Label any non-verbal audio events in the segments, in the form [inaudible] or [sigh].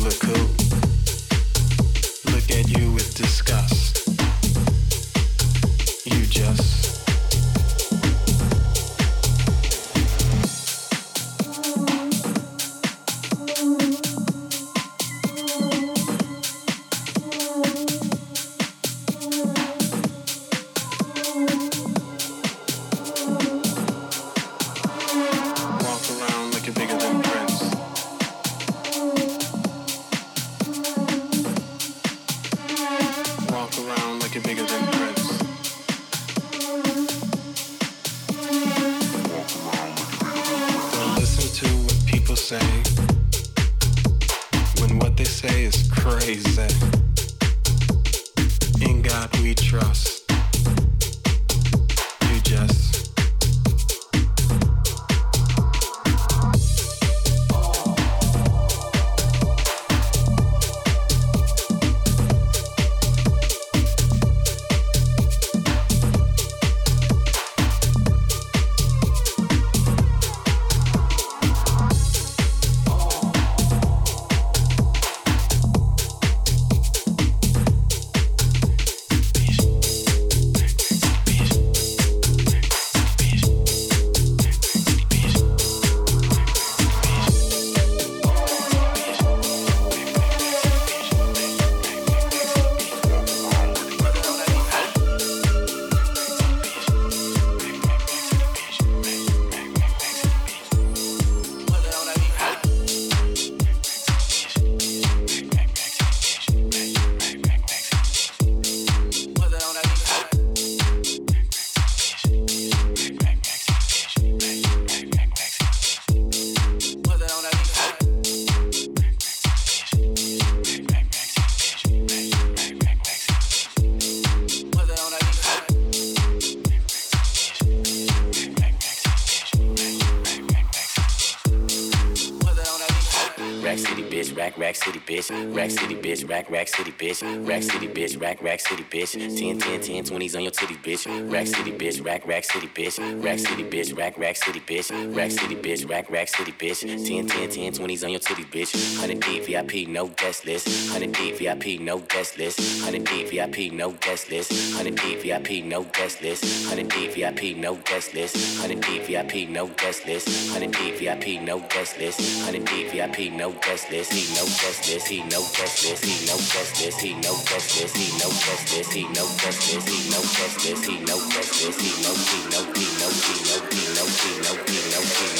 look cool. Bitch. Rack City, bitch. Rack, rack city, bitch. 10, 10, 10, 20s on your titties, bitch. Rack City, bitch. Rack, rack city, bitch. Rack City, bitch. Rack, rack city, bitch. Rack City, bitch. Rack, rack city, bitch. 10, 10, 10, 20s on your titties, bitch. 100 deep VIP, no guest list. 100 deep VIP, no guest list. 100 deep VIP, no guest list. 100 deep VIP, no guest list. 100 deep VIP, no guest list. 100 deep VIP, no guest list. 100 deep VIP, no guest list. 100 deep VIP, no guest list. He no guest list. He no guest list. He no justice, he no justice, he no justice, he no justice, he no justice, he no justice, he no he no he no he no he no he no he no he no he he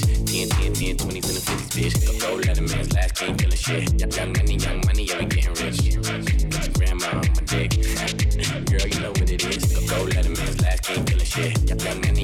10, 10, 10, 20s and the 50s, bitch. Go let a man's last king killing shit. Young money, young money, yeah, we getting rich. Grandma, my dick. [laughs] Girl, you know what it is. Go, go let him in last king feeling shit. Young money,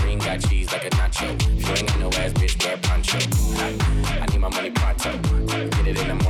Got cheese like a nacho. If you ain't got no ass, bitch, wear poncho. I need my money pronto. Get it in the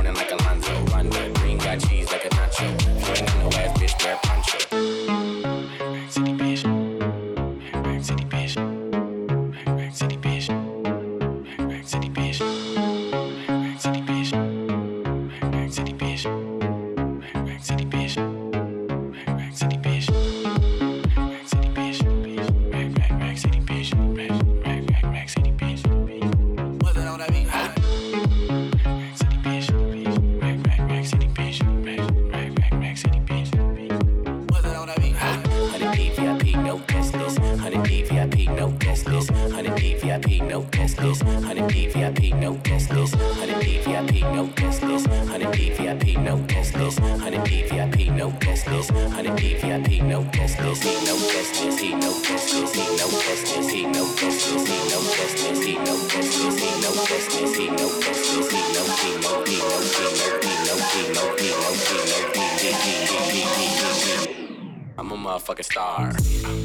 motherfucking star.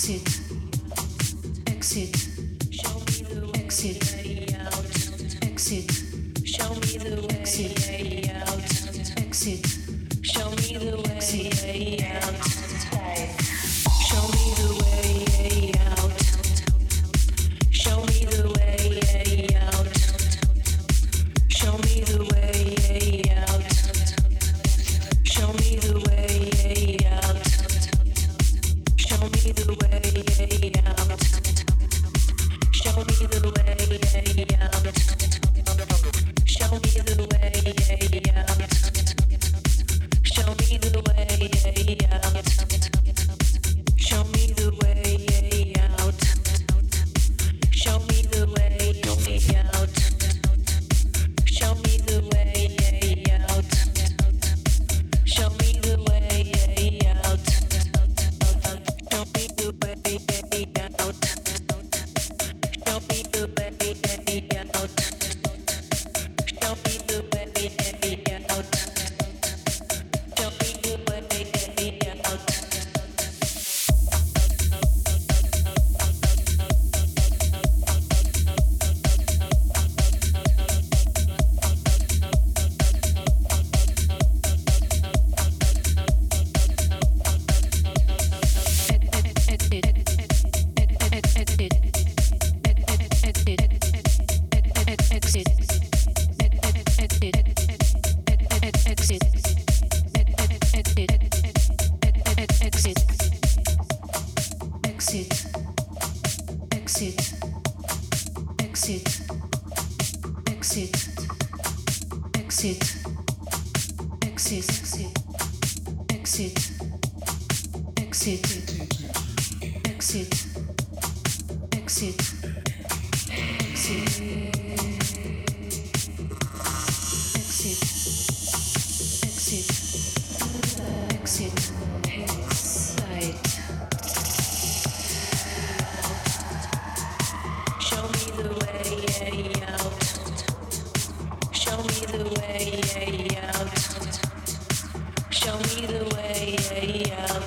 exit, exit, show me the exit, exit, show me the exit, exit. Show me the way, yeah,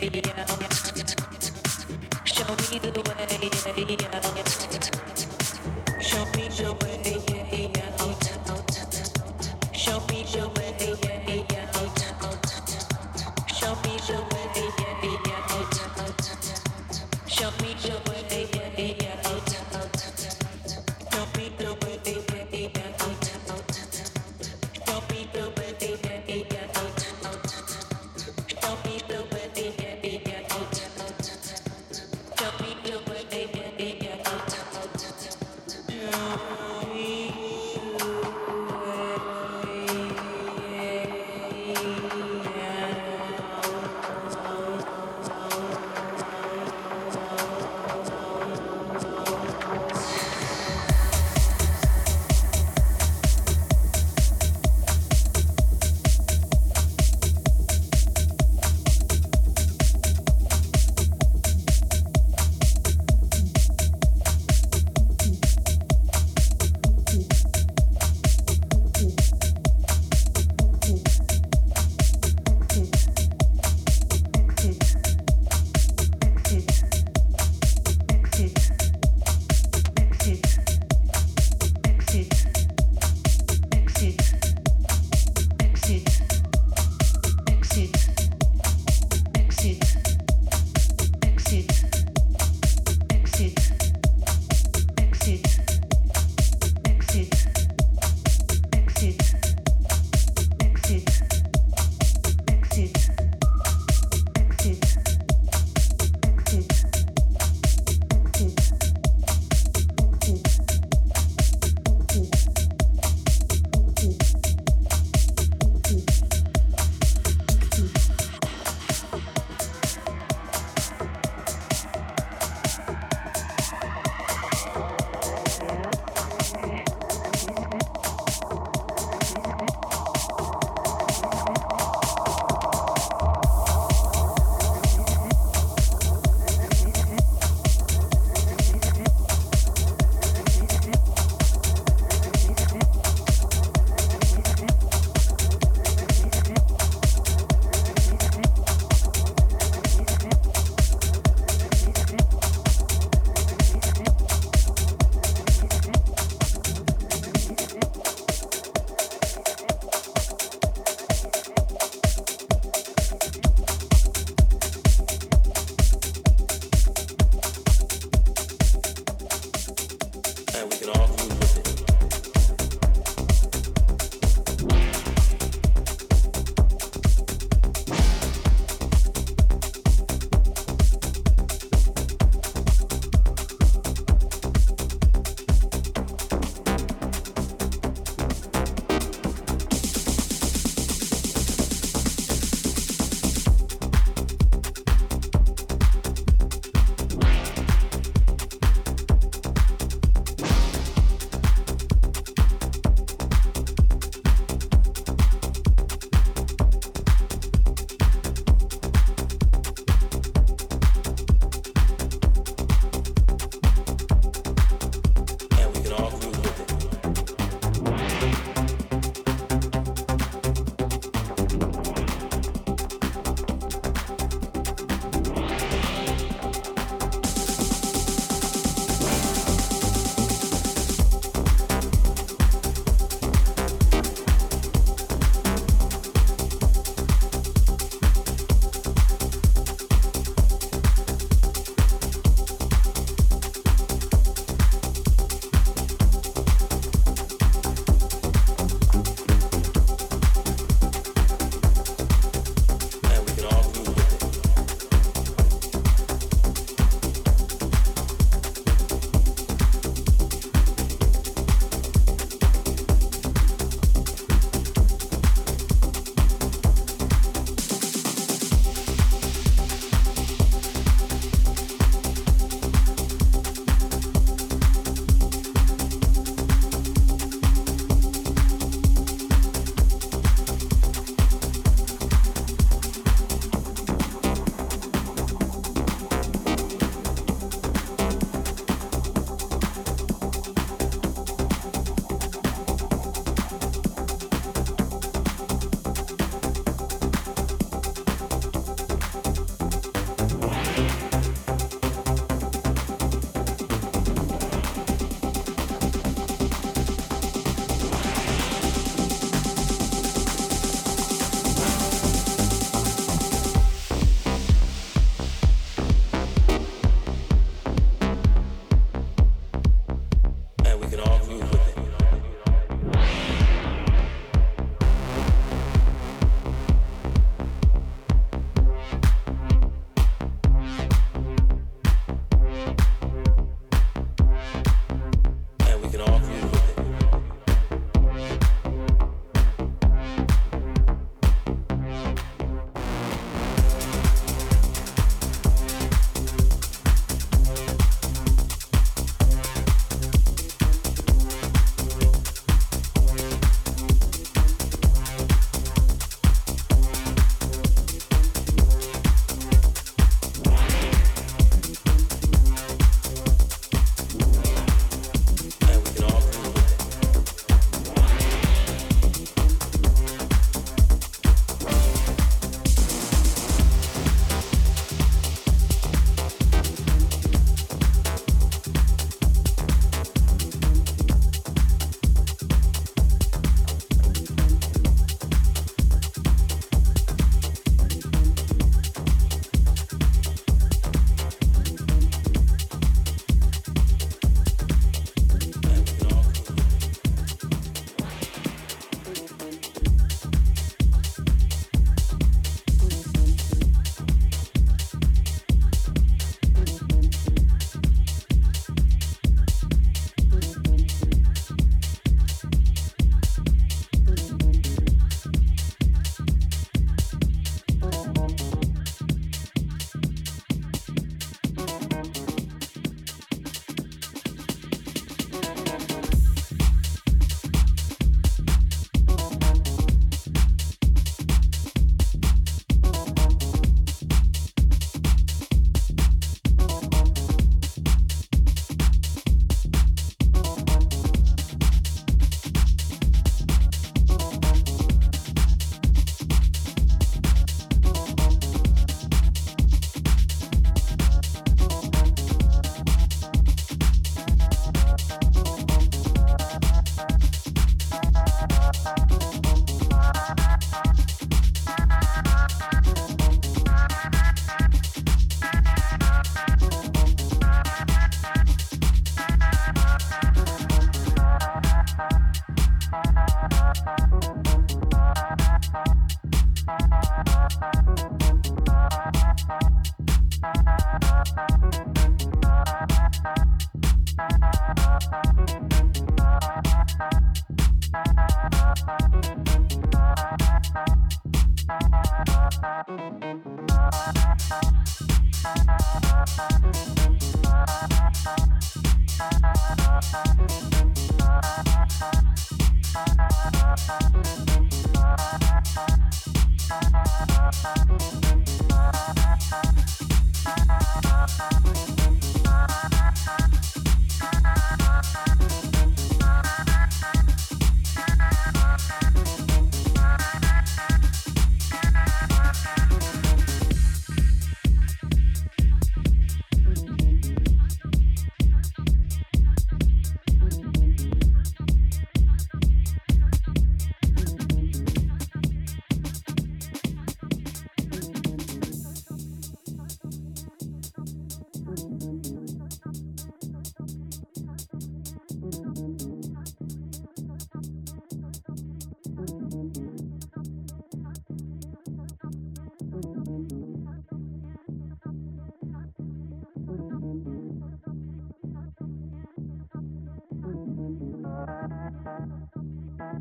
yeah.